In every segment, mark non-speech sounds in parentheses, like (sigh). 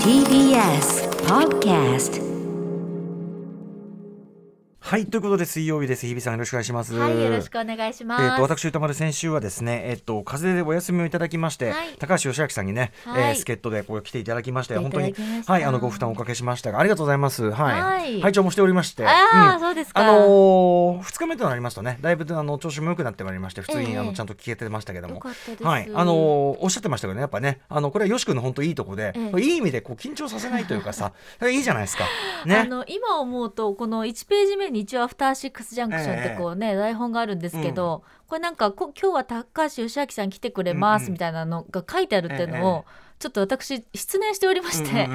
TBS Podcast はいということで水曜日です。日比さんよろしくお願いします。はい、よろしくお願いします。えー、と私歌丸先週はですね、えっと風邪でお休みをいただきまして、はい。高橋義明さんにね、はい。えー助っ人でこう来ていただきまして本当にはいあのご負担をおかけしましたがありがとうございます。はい、はい。拝聴もしておりましてああ、うん。そうですか。あのー、2日目となりますとね。だいぶあの調子も良くなってまいりまして普通に、ええあのちゃんと聞けてましたけども。よかったです。はい。あのーおっしゃってましたけどねやっぱね。あのこれはよし君の本当いいとこで、ええ。いい意味でこう緊張させないというかさ (laughs) いいじゃないですか。あねの今思うとこの1ページ目に一応アフターシックスジャンクションってこうね、台本があるんですけど、これなんかこ今日は高橋義明さん来てくれまうんうん。すみたいなのが書いてあるっていうのを、ちょっと私失念しておりまして、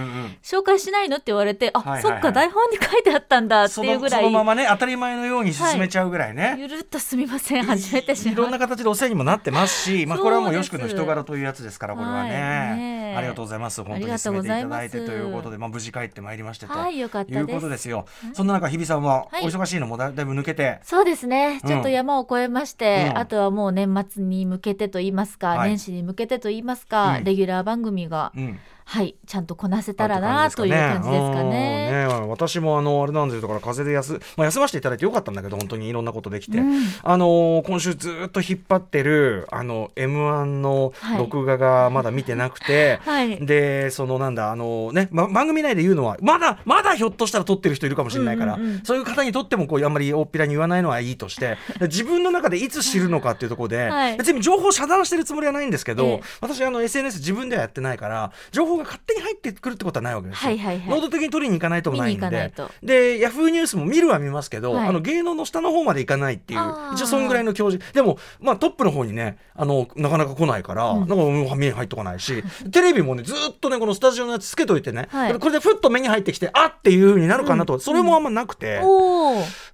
紹介しないのって言われてあ、そっか台本に書いてあったんだっていうぐらいそのままね当たり前のように進めちゃうぐらいね、ゆるっとすみません始めてしまいろんな形でお世話にもなってますし、まあ、これはもうよし君の人柄というやつですからこれはね,、ありがとうございます。本当に進めていただいてということで、まあ、無事帰ってまいりましてと、はいよかったです。いうことですよ、そんな中日比さんははい。お忙しいのもだだいぶ抜けて、そうですね、うん。ちょっと山を越えまして、うん。あとはもう年末に向けてと言いますか、はい。年始に向けてと言いますか、うん。レギュラー番組が、うん。はいちゃんとこなせたらなという感じですかね。うんね私もあのあれなんですよだから風邪で休,、まあ、休ませていただいてよかったんだけど本当にいろんなことできて、うん。あのー今週ずっと引っ張ってるあの m 1のはい。録画がまだ見てなくて、(laughs) はい。でそのなんだあのね、ま、番組内で言うのはまだまだひょっとしたら撮ってる人いるかもしれないから、うんうんうん。そういう方にとってもこうあんまり大っぴらに言わないのはいいとして (laughs) 自分の中でいつ知るのかっていうところで、はい。別に情報遮断してるつもりはないんですけど、ええ私あの SNS 自分ではやってないから情報が勝手に入ってくるってことはないわけですよ。はい能動的に取りに行かないともないんで。と。でヤフーニュースも見るは見ますけど、はい。あの芸能の下の方まで行かないっていう一応そんぐらいの教授。でも、まあ、トップの方にねあのなかなか来ないから、うん。なんか目に入ってこないし (laughs) テレビもねずっとねこのスタジオのやつつけといてね、はい。これでふっと目に入ってきてあっていう風になるかなと、それもあんまなくて。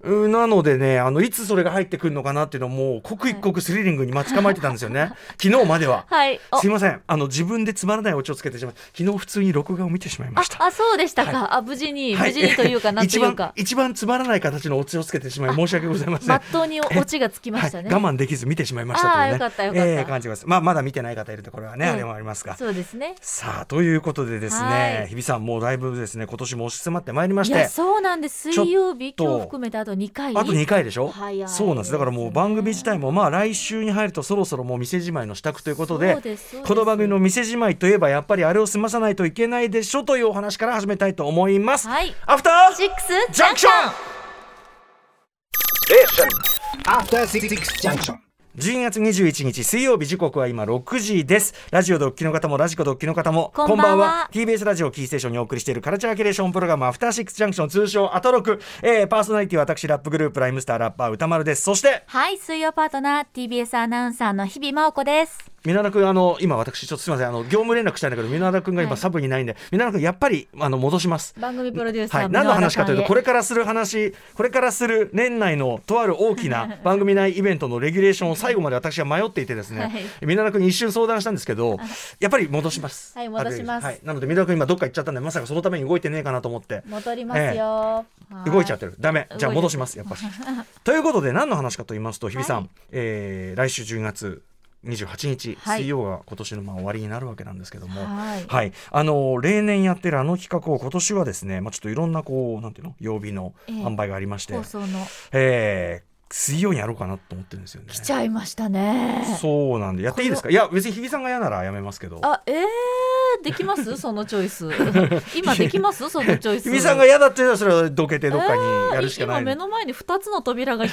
うん。なのでねあのいつそれが入ってくるのかなっていうのをもう刻一刻スリリングに待ち構えてたんですよね、(laughs) 昨日までは。はい。おすいません。あの自分でつまらないオチをつけてしまい昨日普通に録画を見てしまいました。ああそうでしたか、あ無事に無事にというかなんというか。(laughs) 一番一番つまらない形のオチをつけてしまい申し訳ございません。まっとうにオチがつきましたね、はい、我慢できず見てしまいましたというね。あーよかったよかった。えー感じます。まあまだ見てない方いるところはね、ええあれもありますが。そうですね。さあということでですはね、い。日比さんもうだいぶですね今年も押し迫ってまいりましいやて。そうなんです。水曜日今日含めてあと2回。あと2回でしょ？早いそうなんです。だからもう番組自体もまあ来週に入るとそろそろもう店じまいの支度ということでこの番組の店じまいといえばやっぱりあれを済まさないといけないでしょというお話から始めたいと思います、はい。アフターシックスジャンクション After Six Junction. 12月21日水曜日時刻は今6時です。ラジオでお聞きの方もラジコでお聞きの方もこんばんは。TBS ラジオキーステーションにお送りしているカルチャーキュレーションプログラムアフターシックスジャンクション通称アトロク、えー、パーソナリティは私ラップグループライムスターラッパー歌丸です。そしてはい水曜パートナー TBS アナウンサーの日々真央子です皆田君あの今私ちょっとすみませんあの業務連絡したいんだけど皆田君が今はい。サブにないんで、皆田君やっぱりあの戻します。番組プロデューサー、はい、何の話かというとこれれからする話これからする年内のとある大きな (laughs) 番組内イベントのレギュレーションを最後まで私は迷っていてですね、はい。皆田君に一瞬相談したんですけどやっぱり戻します。はい戻します。はい、なので皆田君今どっか行っちゃったんでまさかそのために動いてねえかなと思って。戻りますよ、はい。動いちゃってる。ダメ。じゃあ戻しますやっぱし (laughs) ということで何の話かと言いますと日比さん、はい。えー来週10月28日、はい。水曜が今年のまあ終わりになるわけなんですけども、はい。はい、あの例年やってるあの企画を今年はですね、まあ、ちょっといろんなこうなんていうの曜日のええ。販売がありまして、放送の。えー水曜にやろうかなと思ってるんですよね。来ちゃいましたね。そうなんで。やっていいですか？いや別に日比さんが嫌ならやめますけど。あえー、できます？(laughs) そのチョイス。(laughs) 今できます？そのチョイス。日比さんが嫌だって言ったらそれはどけてどっかにやるしかない、今目の前に2つの扉が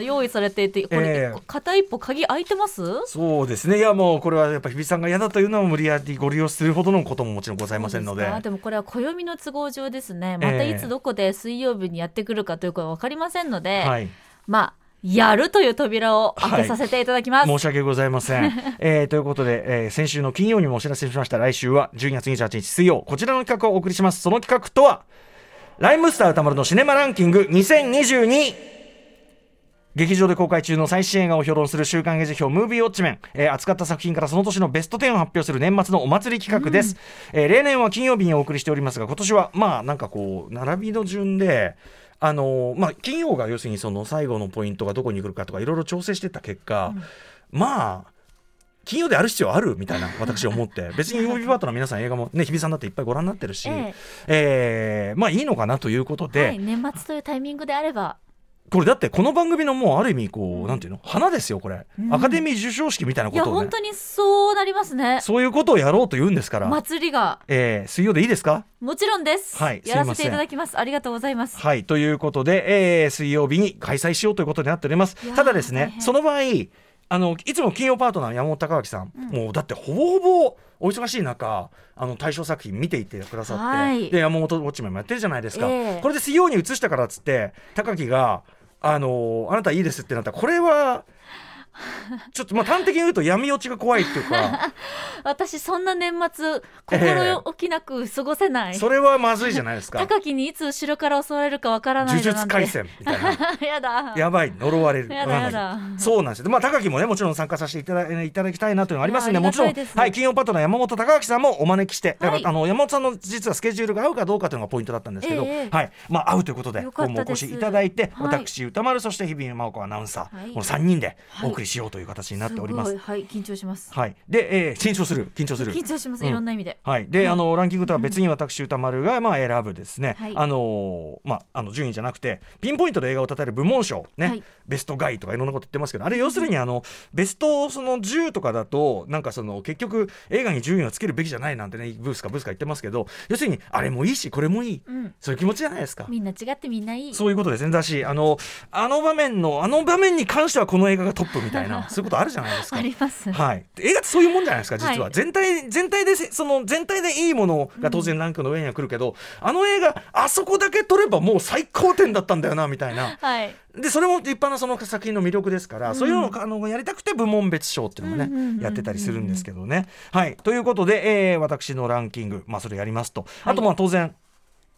用意されていて (laughs) これ、ええ片一歩鍵開いてます？そうですね。いやもうこれはやっぱ日比さんが嫌だというのは無理やりご利用するほどのことももちろんございませんので。そうすか？でもこれは暦の都合上ですね。またいつどこで水曜日にやってくるかということは分かりませんので、はいまあやるという扉を開けさせていただきます、申し訳ございません。(laughs) えーということで、えー先週の金曜にもお知らせしました。来週は12月28日水曜。こちらの企画をお送りします。その企画とはライムスター歌丸のシネマランキング2022劇場で公開中の最新映画を評論する週刊映画辞表ムービーウォッチメン、えー扱った作品からその年のベスト10を発表する年末のお祭り企画です、えー例年は金曜日にお送りしておりますが今年はまあなんかこう並びの順であのーまあ金曜が要するにその最後のポイントがどこに来るかとかいろいろ調整してった結果、まあ金曜である必要あるみたいな私思って (laughs) 別に曜日パートナー皆さん映画もね日比さんだっていっぱいご覧になってるし、え。えーまあいいのかなということで、はい、年末というタイミングであればこれだってこの番組のもうある意味こうなんていうの？花ですよこれ、うん。アカデミー授賞式みたいないことをねや本当にそうなりますね。そういうことをやろうと言うんですから、祭りが。えー水曜でいいですか？もちろんです、はいやらせていただきます。ありがとうございます。はいということで、えー水曜日に開催しようということになっております。ただですねその場合あのいつも金曜パートナー山本隆明さん、もうだってほぼほぼお忙しい中あの対象作品見ていってくださって、はい。で山本ウォッチメンもやってるじゃないですか、ええ。これで水曜に移したからっつって高木があのあなたいいですってなったらこれは (laughs) ちょっとまあ端的に言うと闇落ちが怖いっていうか。(laughs) 私そんな年末ええ心置きなく過ごせない、それはまずいじゃないですか。高木にいつ後ろから襲われるかわからない呪術廻戦みたいな。(laughs) やだ。やばい呪われる。やだやだ。そうなんですよ。まあ高木もねもちろん参加させていただいただきたいなというのがありますんでもちろんはい金曜パートナー山本隆明さんもお招きしてだから、はいあの山本さんの実はスケジュールが合うかどうかというのがポイントだったんですけど、ええはい。まあ合うということで今後お越しいただいて、はい。私歌丸そして日比真央子アナウンサー、はい。この3人ではいお送りしようという形になっております。すはい緊張します。はい、で、えー緊張する。緊張する。緊張します、うん。いろんな意味で。はい、で、あのランキングとは別に私歌丸がまあ選ぶですね、はい。あのまああの順位じゃなくてピンポイントで映画をたたえる部門賞ね、はい。ベストガイとかいろんなこと言ってますけどあれ要するにあのベストその10とかだとなんかその結局映画に順位をつけるべきじゃないなんてねブースかブースか言ってますけど要するにあれもいいしこれもいい、うん。そういう気持ちじゃないですか。みんな違ってみんないい。そういうことですねだしあのあの場面のあの場面に関してはこの映画がトップみたいな (laughs) そういうことあるじゃないですか。あ。りますはい、映画ってそういうもんじゃないですか実は、はい全体全体でせその全体でいいものが当然ランクの上には来るけど、あの映画あそこだけ撮ればもう最高点だったんだよなみたいな。はい。でそれも立派なその作品の魅力ですから、そういうのをあのやりたくて部門別賞っていうのもね、うんうんうんうんやってたりするんですけどね。はい。ということで、えー私のランキング、まあ、それやりますと、あとまあ当然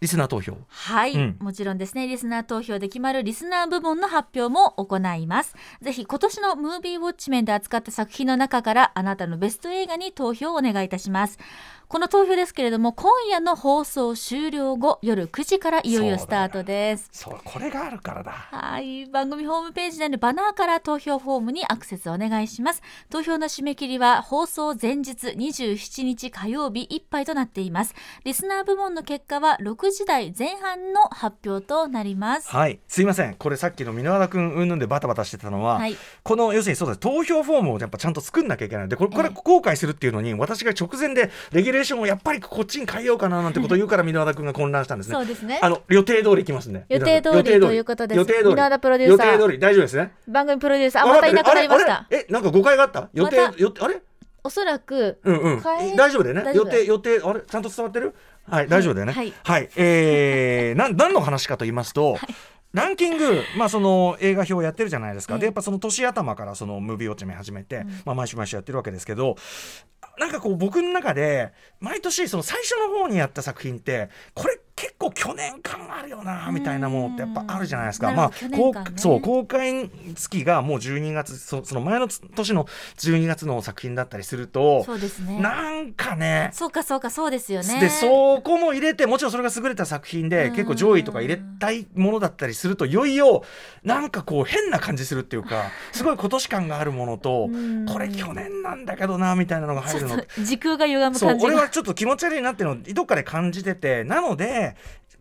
リスナー投票。はい、うん。もちろんですね。リスナー投票で決まるリスナー部門の発表も行います。ぜひ今年のムービーウォッチメンで扱った作品の中からあなたのベスト映画に投票をお願いいたしますこの投票ですけれども今夜の放送終了後夜9時からいよいよスタートです。そうこれがあるからだ。はい。番組ホームページにあるバナーから投票フォームにアクセスお願いします。投票の締め切りは放送前日27日火曜日いっぱいとなっています。リスナー部門の結果は6時台前半の発表となります。はい、すいません、これさっきの箕輪田君うんぬんでバタバタしてたのは、はい。この要するにそうです投票フォームをやっぱちゃんと作んなきゃいけない。ので、これこれええ。後悔するっていうのに、私が直前でレギュレーションをやっぱりこっちに変えようかななんてことを言うから箕輪田君が混乱したんですね。そうですね。あの予定通りいきますね。予定通りということです予定通り。箕輪田プロデューサー。予定通り。大丈夫ですね？番組プロデューサー。あまたいなくなりました。えなんか誤解があった？予定、また。よあれ？おそらくうんうん。大丈夫だよね？予定予定あれ？ちゃんと伝わってる？はい大丈夫だよね。はい。はい、えー、なん何の話かと言いますと、ランキング、まあ、その映画表をやってるじゃないですか、ええ。でやっぱその年頭からそのムービーウォッチメン始めて、まあ、毎週毎週やってるわけですけどなんかこう僕の中で毎年その最初の方にやった作品ってこれ結構去年感あるよなみたいなものってやっぱあるじゃないですか。まあね。こうそう公開月がもう12月そその前の年の12月の作品だったりするとそうですね。なんかねそうかそうかそうですよね。でそこも入れてもちろんそれが優れた作品でうん。結構上位とか入れたいものだったりするといよいよなんかこう変な感じするっていうか (laughs) すごい今年感があるものとうん。これ去年なんだけどなみたいなのが入るの。時空が歪むそう感じが。俺はちょっと気持ち悪いなっていうのをどっかで感じててなので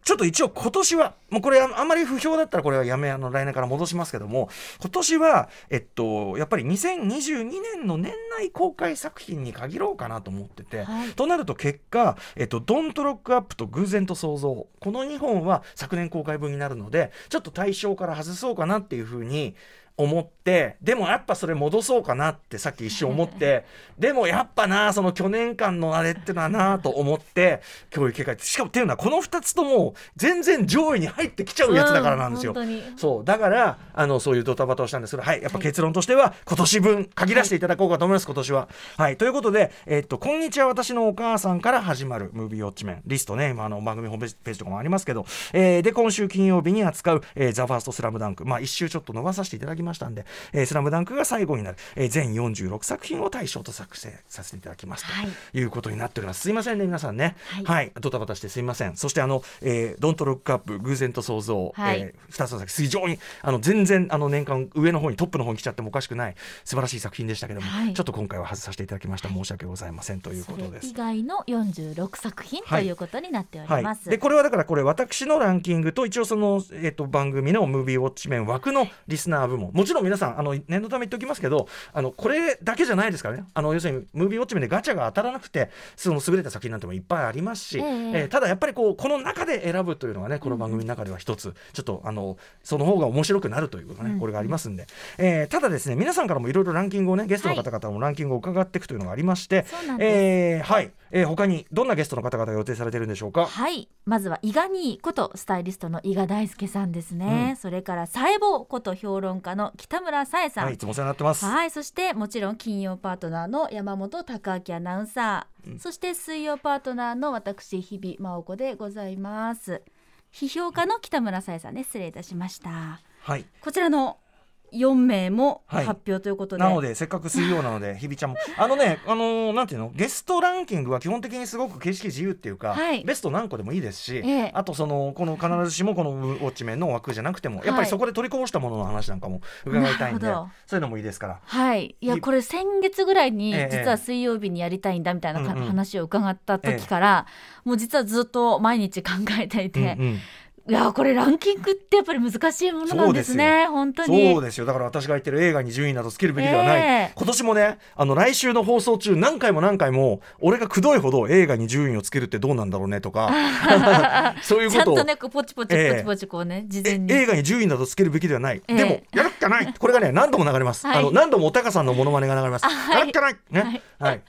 ちょっと一応今年はもうこれああんまり不評だったらこれはやめあの来年から戻しますけども今年はえっとやっぱり2022年の年内公開作品に限ろうかなと思ってて、はい。となると結果「えっと、ドントロックアップ」と「偶然と想像」この2本は昨年公開分になるのでちょっと対象から外そうかなっていうふうに思ってでもやっぱそれ戻そうかなってさっき一瞬思って (laughs) でもやっぱなその去年間のあれってのはなと思って今日いう結果しかもっていうのはこの2つとも全然上位に入ってきちゃうやつだからなんですよ。うんそう。だからあのそういうドタバタをしたんですけど、はい、やっぱ結論としては今年分限らせていただこうかと思います、今年は。はい、ということで、えっと「こんにちは私のお母さん」から始まるムービーウォッチメンリストね。今あの番組ホームページとかもありますけど、えーで今週金曜日に扱う「えー、ザ・ファーストスラムダンク。まあ一周ちょっと伸ばさせていただきますましたんで、えースラムダンクが最後になる、えー全46作品を対象と作成させていただきますと、はいい、うことになっております。すいませんね、皆さんね。はいはい、ドタバタしてすいません。そしてあの、えー、ドントロックアップ偶然と想像、はいえー、2つの作品非常にあの全然あの年間上の方にトップの方に来ちゃってもおかしくない素晴らしい作品でしたけども、はいちょっと今回は外させていただきました。申し訳ございませんということです以。外の46作品とはいいうことになっておりはいます。、でこれはだからこれ私のランキングと一応その、えっと番組のムービーウォッチメン枠のリスナー部門もちろん皆さんあの念のため言っておきますけどあのこれだけじゃないですからね。あの要するにムービーウォッチメンでガチャが当たらなくてその優れた作品なんてもいっぱいありますし、えええーただやっぱりこうこの中で選ぶというのがねこの番組の中では一つ、ちょっとあのその方が面白くなるというかね、これがありますんで、えーただですね皆さんからもいろいろランキングをねゲストの方々もランキングを伺っていくというのがありまして、そうなんです。えーはい、えー他にどんなゲストの方々が予定されてるんでしょうか？はい。まずは伊賀にことスタイリストの伊賀大輔さんですね、うん。それからサエボこと評論家の北村さえさん、はい、いつもお世話になってます。はい、そしてもちろん金曜パートナーの山本貴明アナウンサー、そして水曜パートナーの私日々真央子でございます。批評家の北村さえさんね失礼いたしました。はい。こちらの4名もはい。発表ということで、なのでせっかく水曜なので (laughs) 日比ちゃんも。あのねあのーなんていうの？ゲストランキングは基本的にすごく形式自由っていうか、はい。ベスト何個でもいいですし、ええ。あとそのこの必ずしもこのウォッチメンの枠じゃなくてもやっぱりそこで取りこぼしたものの話なんかも伺いたいんで、なるほど。そういうのもいいですから。はい、いやひこれ先月ぐらいにええ。実は水曜日にやりたいんだみたいなかうんうん。話を伺った時から、もう実はずっと毎日考えていて、うんうんいやこれランキングってやっぱり難しいものなんですね本当に。そうですよ。だから私が言ってる映画に順位などつけるべきではない、ええ。今年もねあの来週の放送中何回も何回も俺がくどいほど映画に順位をつけるってどうなんだろうねとか。(laughs) そういうちゃんことねポチポチええ。ポチポチこうね、事前えに映画に順位などつけるべきではない、ええ。でもやるっかない。これがね何度も流れます、はい。あの何度もおたかさんのモノマネが流れます、はい。やるっかない。ね。はい、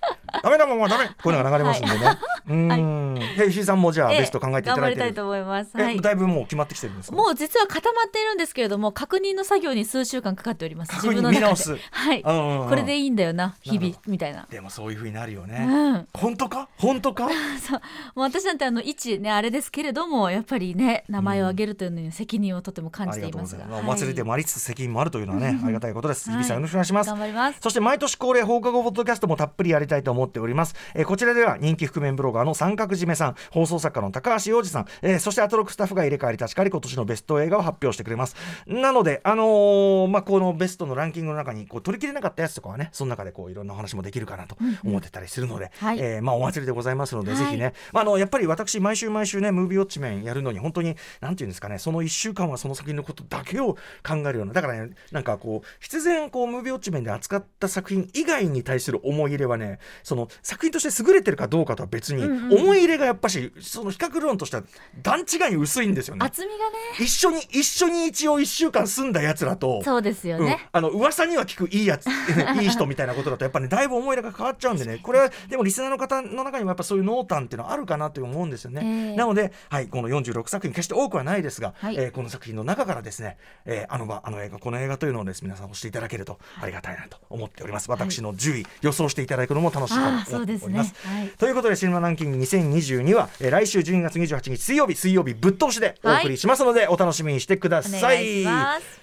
ダメだもんはダメ。こういうのが流れますんでね、うーんで石井さんもじゃあええ。ベスト考えていただいてる。頑張りたいと思います、はえい、だいぶもう決まってきてるんですか？もう実は固まっているんですけれども確認の作業に数週間かかっております。確認自分の中で。見直す。はい、うんうんうん。これでいいんだよな日々みたいな。でもそういうふうになるようね、ん、本当か？本当か？(laughs) そう。もう私なんてあの一ねあれですけれどもやっぱりね名前を挙げるというのに責任をとても感じていますが、がとうございます。お祭りでもありつつ責任もあるというのはね、ありがたいことです。日はい。比さんよろしくお願いします。頑張ります。そして毎年恒例放課後ポッドキャストもたっぷりやりたいと思っております。えーこちらでは人気覆面ブロガーの三角締めさん、放送作家の高橋洋二さん、えーそしてアトロックスタッフが入れ替わり立ち替わり今年のベスト映画を発表してくれます。なので、あのーまあ、このベストのランキングの中にこう取り切れなかったやつとかはね、その中でこういろんなお話もできるかなと思ってたりするので、はいえーまあ、お祭りでございますので、はいぜひね、まあ、あのやっぱり私毎週毎週ねムービーウォッチメンやるのに本当になんていうんですかねその1週間はその作品のことだけを考えるようなだからねなんかこう必然こうムービーウォッチメンで扱った作品以外に対する思い入れはねその作品として優れてるかどうかとは別に、うんうん思い入れがやっぱしその比較論としては段違いに薄いんですよね。厚みがね。一緒に一緒に一応1週間住んだやつらとそうですようんね、、あの噂には聞くいいやつ (laughs) いい人みたいなことだとやっぱねだいぶ思い入れが変わっちゃうんでね。これはでもリスナーの方の中にもやっぱそういう濃淡っていうのはあるかなと思うんですよね、ええ。なので、はい、この46作品決して多くはないですが、はい。えーこの作品の中からですね、えーあの場あの映画この映画というのをです皆さん押していただけるとありがたいなと思っております。私の10位、予想していただくのも楽しいああそうですね。っております。はい。ということでシネマランキング2022は、えー来週12月28日水曜日水曜日ぶっ通しでお送りしますので、お楽しみにしてくだおさ願いします。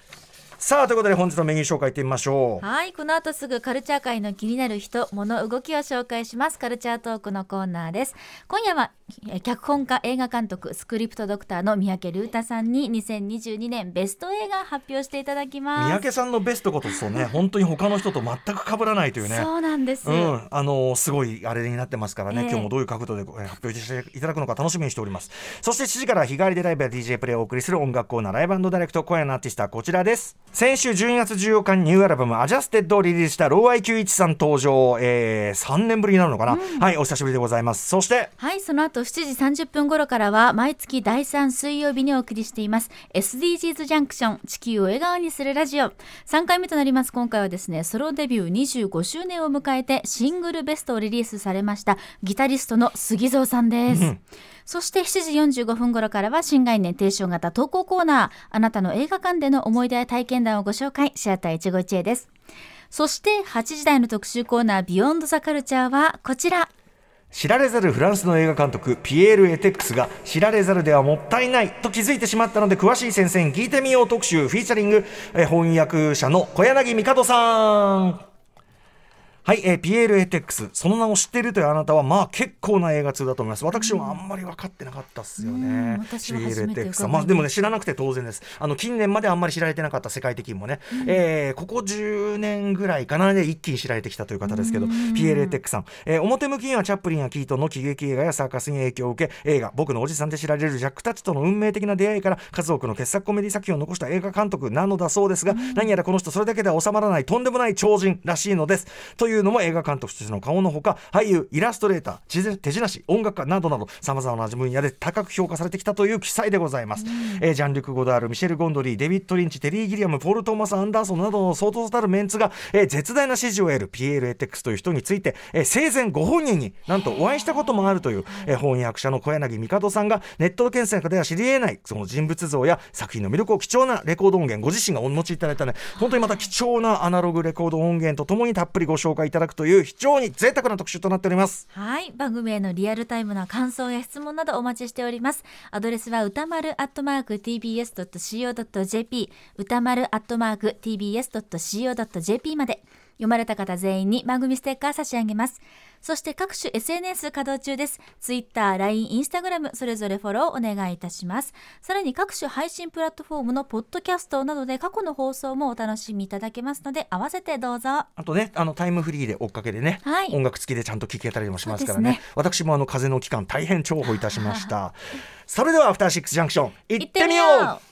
さあということで本日のメニュー紹介いってみましょう。はいこの後すぐカルチャー界の気になる人物動きを紹介します。カルチャートークのコーナーです。今夜はえー脚本家映画監督スクリプトドクターの三宅龍太さんに2022年ベスト映画発表していただきます。三宅さんのベストことそうね (laughs) 本当に他の人と全く被らないというね。そうなんです、うん、あのーすごいあれになってますからね、ええ。今日もどういう角度で、えー発表していただくのか楽しみにしております。そして7時から日替わりでライブや DJ プレイをお送りする音楽コーナーライブダイレクト今夜のアーティストはこちらです。先週12月14日にニューアルバム「アジャステッドをリリースしたローアイ Q1 さん登場、えー、3年ぶりになるのかな、はいお久しぶりでございます。そしてはい、その後7時30分頃からは毎月第3水曜日にお送りしています。SDGs ジャンクション地球を笑顔にするラジオ。3回目となります。今回はですねソロデビュー25周年を迎えてシングルベストをリリースされましたギタリストの杉蔵さんです、そして7時45分頃からは新概念提唱型投稿コーナーあなたの映画館での思い出や体験談をご紹介シアター一期一会です。そして8時台の特集コーナービヨンドザカルチャーはこちら知られざるフランスの映画監督ピエール・エテックスが知られざるではもったいないと気づいてしまったので詳しい先生に聞いてみよう特集フィーチャリング、え翻訳者の小柳美香さん。はい、えーピエール・エテックスその名を知っているというあなたはまあ結構な映画通だと思います。私はあんまり分かってなかったっすようんね、ピエール・エテックスまあでもね知らなくて当然です。あの近年まであんまり知られてなかった世界的にもね、えーここ10年ぐらいかなで一気に知られてきたという方ですけどピエール・エテックさん、えー表向きにはチャップリンやキートンの喜劇映画やサーカスに影響を受け映画「僕のおじさん」で知られるジャック・タッチとの運命的な出会いから数多くの傑作コメディ作品を残した映画監督なのだそうですが、何やらこの人それだけでは収まらないとんでもない超人らしいのです。というのも映画監督としての顔のほか俳優イラストレーター地手品師音楽家などなどさまざまな分野で高く評価されてきたという記載でございます、えージャンルク・ゴダールミシェル・ゴンドリーデビッド・リンチテリー・ギリアムポール・トーマス・アンダーソンなどの相当たるメンツが、えー絶大な支持を得るピエール・エテックスという人について、えー生前ご本人になんとお会いしたこともあるという、えー翻訳者の小柳美香さんがネット検索では知り得ないその人物像や作品の魅力を貴重なレコード音源ご自身がお持ちいただいたね本当にまた貴重なアナログレコード音源とともにたっぷりご紹介いただくという非常に贅沢な特集となっております。はい。番組へのリアルタイムな感想や質問などお待ちしております。アドレスは歌丸アットマーク tbs.co.jp 歌丸アットマーク tbs.co.jp まで。読まれた方全員に番組ステッカー差し上げます。そして各種 SNS 稼働中です。Twitter、LINE、Instagram それぞれフォローお願いいたします。さらに各種配信プラットフォームのポッドキャストなどで過去の放送もお楽しみいただけますので合わせてどうぞ。あとね、あのタイムフリーで追っかけでね、はい音楽付きでちゃんと聴けたりもしますからねね私もあの風の期間大変重宝いたしました (laughs) それではアフターシックスジャンクション行ってみよう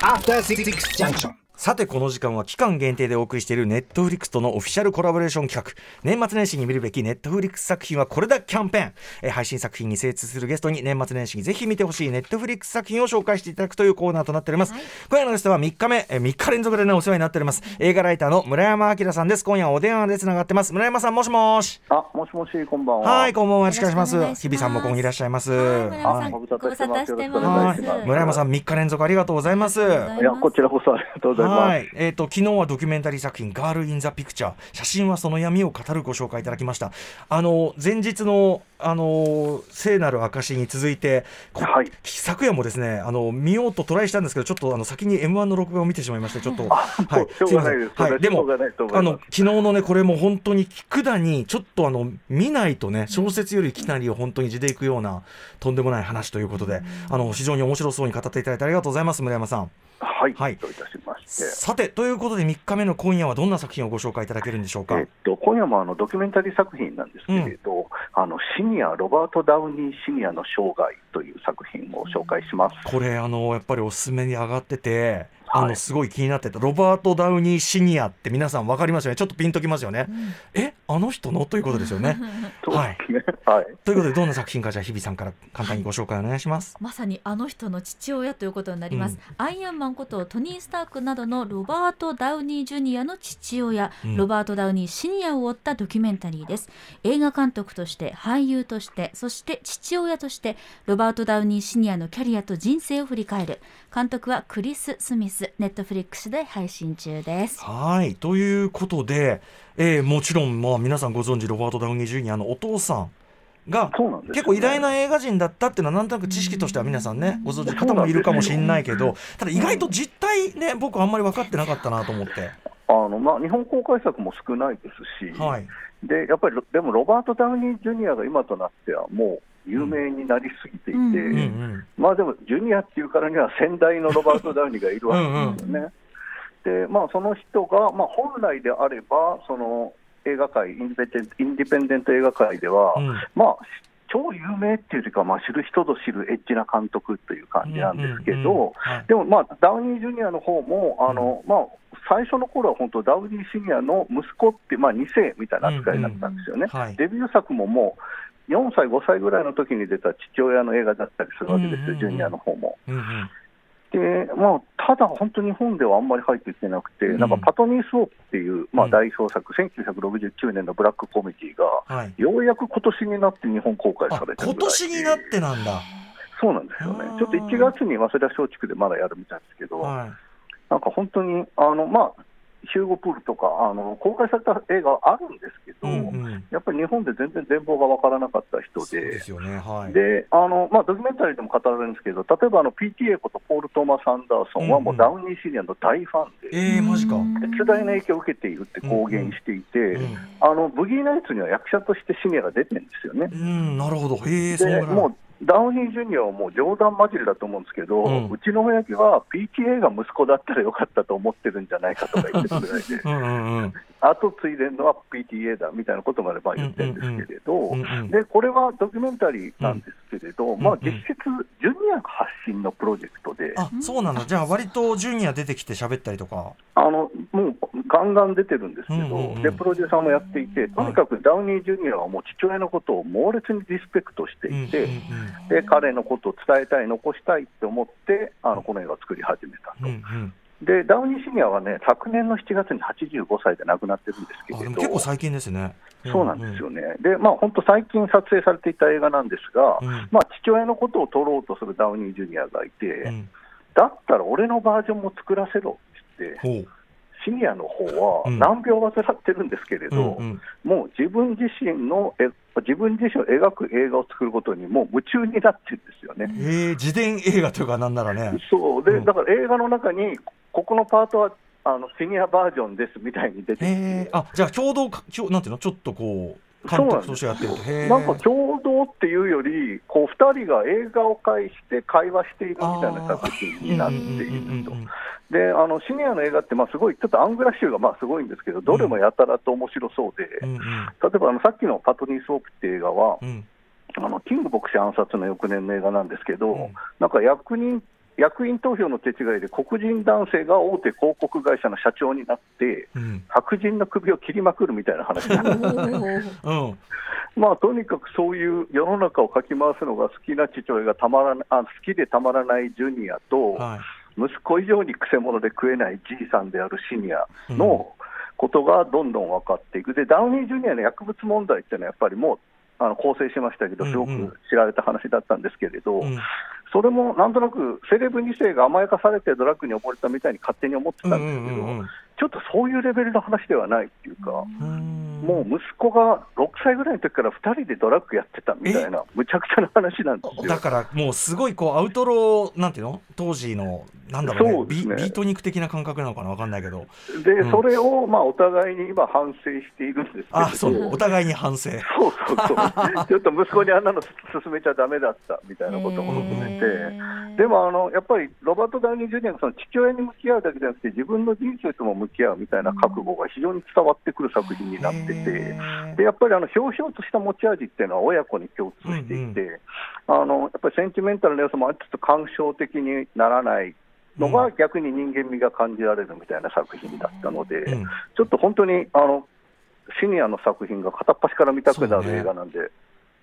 After Six Junction. さてこの時間は期間限定でお送りしているネットフリックスとのオフィシャルコラボレーション企画。年末年始に見るべきネットフリックス作品はこれだキャンペーン、えー配信作品に精通するゲストに年末年始にぜひ見てほしいネットフリックス作品を紹介していただくというコーナーとなっております、はい。今夜のゲストは3日目、えー3日連続でねお世話になっております。映画ライターの村山明さんです。今夜はお電話でつながってます。村山さんもしもし。あ、もしもし、こんばんは。はい、こんばんは、よろしくお願いします。日比さんもここにいらっしゃいます。はい村山さんごご無沙汰してます。村山さん、3日連続ありがとうございます。いや、こちらこそありがとうございます。はい、えっ、と、昨日はドキュメンタリー作品、ガール・イン・ザ・ピクチャー、写真はその闇を語るご紹介いただきました。あの、前日の、あの、聖なる証に続いて、こはい。昨夜もですね、あの、見ようとトライしたんですけど、ちょっと、あの、先に M1 の録画を見てしまいまして、ちょっと、はい、しょうがないです。はい、でもあの、昨日のね、これも本当に聞くだに、ちょっとあの、見ないとね、小説よりきなりを本当に地でいくような、とんでもない話ということで、あの、非常に面白そうに語っていただいてありがとうございます、村山さん。はい、はいどういたしまして。さて、ということで3日目の今夜はどんな作品をご紹介いただけるんでしょうか？えっと、今夜もあのドキュメンタリー作品なんですけれど、あのシニア、ロバート・ダウニー・シニアの生涯という作品を紹介します。これ、あの、やっぱりおすすめに上がってて、あの、はいすごい気になってた、ロバート・ダウニー・シニアって皆さん分かりますよね。ちょっとピンときますよね。え、あの人の？ということですよね。(laughs) そうですね。はい。ということで、どんな作品か、じゃあ、日比さんから簡単にご紹介お願いします。まさにあの人の父親ということになります、アイアンマンことトニー・スタークなどのロバート・ダウニー・ジュニアの父親、うんロバート・ダウニー・シニアを追ったドキュメンタリーです映画監督として俳優としてそして父親としてロバート・ダウニー・シニアのキャリアと人生を振り返る監督はクリス・スミスネットフリックスで配信中です。はい。ということで、えーもちろん、まあ、皆さんご存知ロバート・ダウニー・ジュニアのお父さんが結構偉大な映画人だったっていうのはなんとなく知識としては皆さんねご存知方もいるかもしれないけどただ意外と実態ね僕あんまり分かってなかったなと思って。あのまあ、日本公開作も少ないですし、はい。でやっぱりロでもロバート・ダウニー・ジュニアが今となってはもう有名になりすぎていて、うん。うんうんまあでも、ジュニアっていうからには先代のロバート・ダウニーがいるわけですよね。で、まあ、その人が、まあ、本来であれば、その映画界、インディペンデントインディペンデント映画界では、うん。まあ、超有名っていうよりか、まあ、知る人ぞ知るエッチな監督という感じなんですけど、でも、まあ、ダウニー・ジュニアの方も、あのまあ、最初の頃は本当、ダウニー・シニアの息子って、まあ、2世みたいな扱いになったんですよね。うんうん。はい。デビュー作ももう4歳、5歳ぐらいの時に出た父親の映画だったりするわけですよ、うんうんうんジュニアの方も。うんうん。でまあ、ただ、本当、日本ではあんまり入ってきてなくて、うん。なんかパトニー・スウォープっていう、まあ、うん。代表作、1969年のブラックコメディが、はい。ようやく今年になって日本公開あされてる今年になってなんだ。そうなんですよね。ちょっと1月に早稲田松竹でまだやるみたいですけど、はい。なんか本当に、あのまあ、ヒューゴ・プールとかあの公開された映画あるんですけど、うんうん。やっぱり日本で全然全貌がわからなかった人で。ですよね。はい。であのまあ、ドキュメンタリーでも語られるんですけど、例えばあの PTA ことポール・トーマス・アンダーソンは、もうダウニー・シニアの大ファンで、えー、マジか。絶大な影響を受けているって公言していて、うんあのブギーナイツには役者としてシニアが出てるんですよね。うんなるほど。へえそのぐらいでもうダウニー・ジュニアはもう冗談交じりだと思うんですけど、ううんちの親父は PTA が息子だったらよかったと思ってるんじゃないかとか言ってるぐらいで、うんうんうん後継いでるのは PTA だみたいなことまでまあ言ってるんですけれど、うんうんうんでこれはドキュメンタリーなんですけれど、まあ、うんうん実質、ジュニア発信のプロジェクトで、あそうなのじゃあ割とジュニア出てきて喋ったりとかあのもうガンガン出てるんですけど、うんうんうんでプロデューサーもやっていて、とにかくダウニー・ジュニアはもう父親のことを猛烈にリスペクトしていて、うんうんで彼のことを伝えたい、残したいって思って、あのこの映画を作り始めたと。うんうん。で、ダウニー・シニアはね、昨年の7月に85歳で亡くなってるんですけれど、も結構最近ですね。そうなんですよね、でまあ本当、最近撮影されていた映画なんですが、うん。まあ、父親のことを撮ろうとするダウニー・ジュニアがいて、うん。だったら俺のバージョンも作らせろって言って、シニアの方はうん。難病を患ってるんですけれど、うんうん。もう自分自身のえ自分自身を描く映画を作ることにもう夢中になってるんですよね。えー、自伝映画というかなんならね。そうで、うん。だから映画の中に、ここのパートはあのシニアバージョンですみたいに出てきて、えー、あじゃあ共同なんていうの？ちょっとこう監督としてやってると。なんか共同っていうより、こう2人が映画を介して会話しているみたいな作品になっていると。であのシニアの映画って、まあ、すごい、ちょっとアングラ臭がまあすごいんですけど、どれもやたらと面白そうで、うんうん。例えばあのさっきのパトニー・ソープっていう映画は、うん。あのキング牧師暗殺の翌年の映画なんですけど、うん。なんか役人役員投票の手違いで黒人男性が大手広告会社の社長になって、うん。白人の首を切りまくるみたいな話なん。まあ、とにかくそういう世の中をかき回すのが好きな父親がたまらなあ好きでたまらないジュニアと、はい。息子以上にくせ者で食えないじいさんであるシニアのことがどんどん分かっていく、でダウニー・ジュニアの薬物問題っていうのは、やっぱりもうあの構成しましたけど、すごうん。うんく知られた話だったんですけれど、うん。それもなんとなくセレブ2世が甘やかされてドラッグに溺れたみたいに勝手に思ってたんですけど、うんうんうんちょっとそういうレベルの話ではないっていうか。うん。もう息子が6歳ぐらいの時から2人でドラッグやってたみたいな、むちゃくちゃな話なんですよ。だからもうすごいこうアウトローなんていうの？当時のなんだろうねそうね。ビビートニック的な感覚なのかなわかんないけど。で、うん。それをまあお互いに今、反省しているんですけど、あそう。お互いに反省。そうそうそう、(laughs) ちょっと息子にあんなの勧めちゃだめだったみたいなことも含めて、でもあのやっぱりロバート・ダウニー・ジュニアがその父親に向き合うだけじゃなくて、自分の人生とも向き合うみたいな覚悟が非常に伝わってくる作品になってて。でやっぱりあのひょうひょうとした持ち味っていうのは親子に共通していて、あのやっぱりセンチメンタルな要素もありつつ、感傷的にならないのが逆に人間味が感じられるみたいな作品だったので、うんちょっと本当にあのシニアの作品が片っ端から見たくなる映画なんで。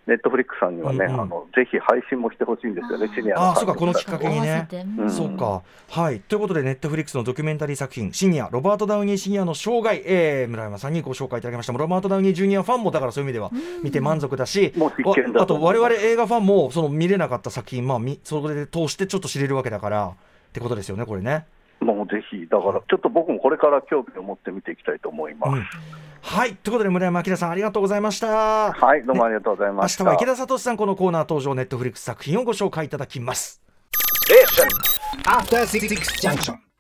ネットフリックスさんにはね、うんうんあのぜひ配信もしてほしいんですよね、シニアのあそうかこのきっかけにねうんそうか。はい。ということで、ネットフリックスのドキュメンタリー作品、シニア、ロバート・ダウニー・シニアの生涯、えー、村山さんにご紹介いただきました。ロバート・ダウニー・ジュニアファンも、だからそういう意味では見て満足だし、もう必見だわあと、と思います我々映画ファンも、その見れなかった作品、まあ、みそれで通してちょっと知れるわけだから、ってことですよね、これね。もうぜひ、だからちょっと僕もこれから興味を持って見ていきたいと思います。うん。はい。ということで、村山明さん、ありがとうございました。はい、どうもありがとうござい明ました。日は池田聡さん、このコーナー登場、ネットフリックス作品をご紹介いただきます。After Six Junction.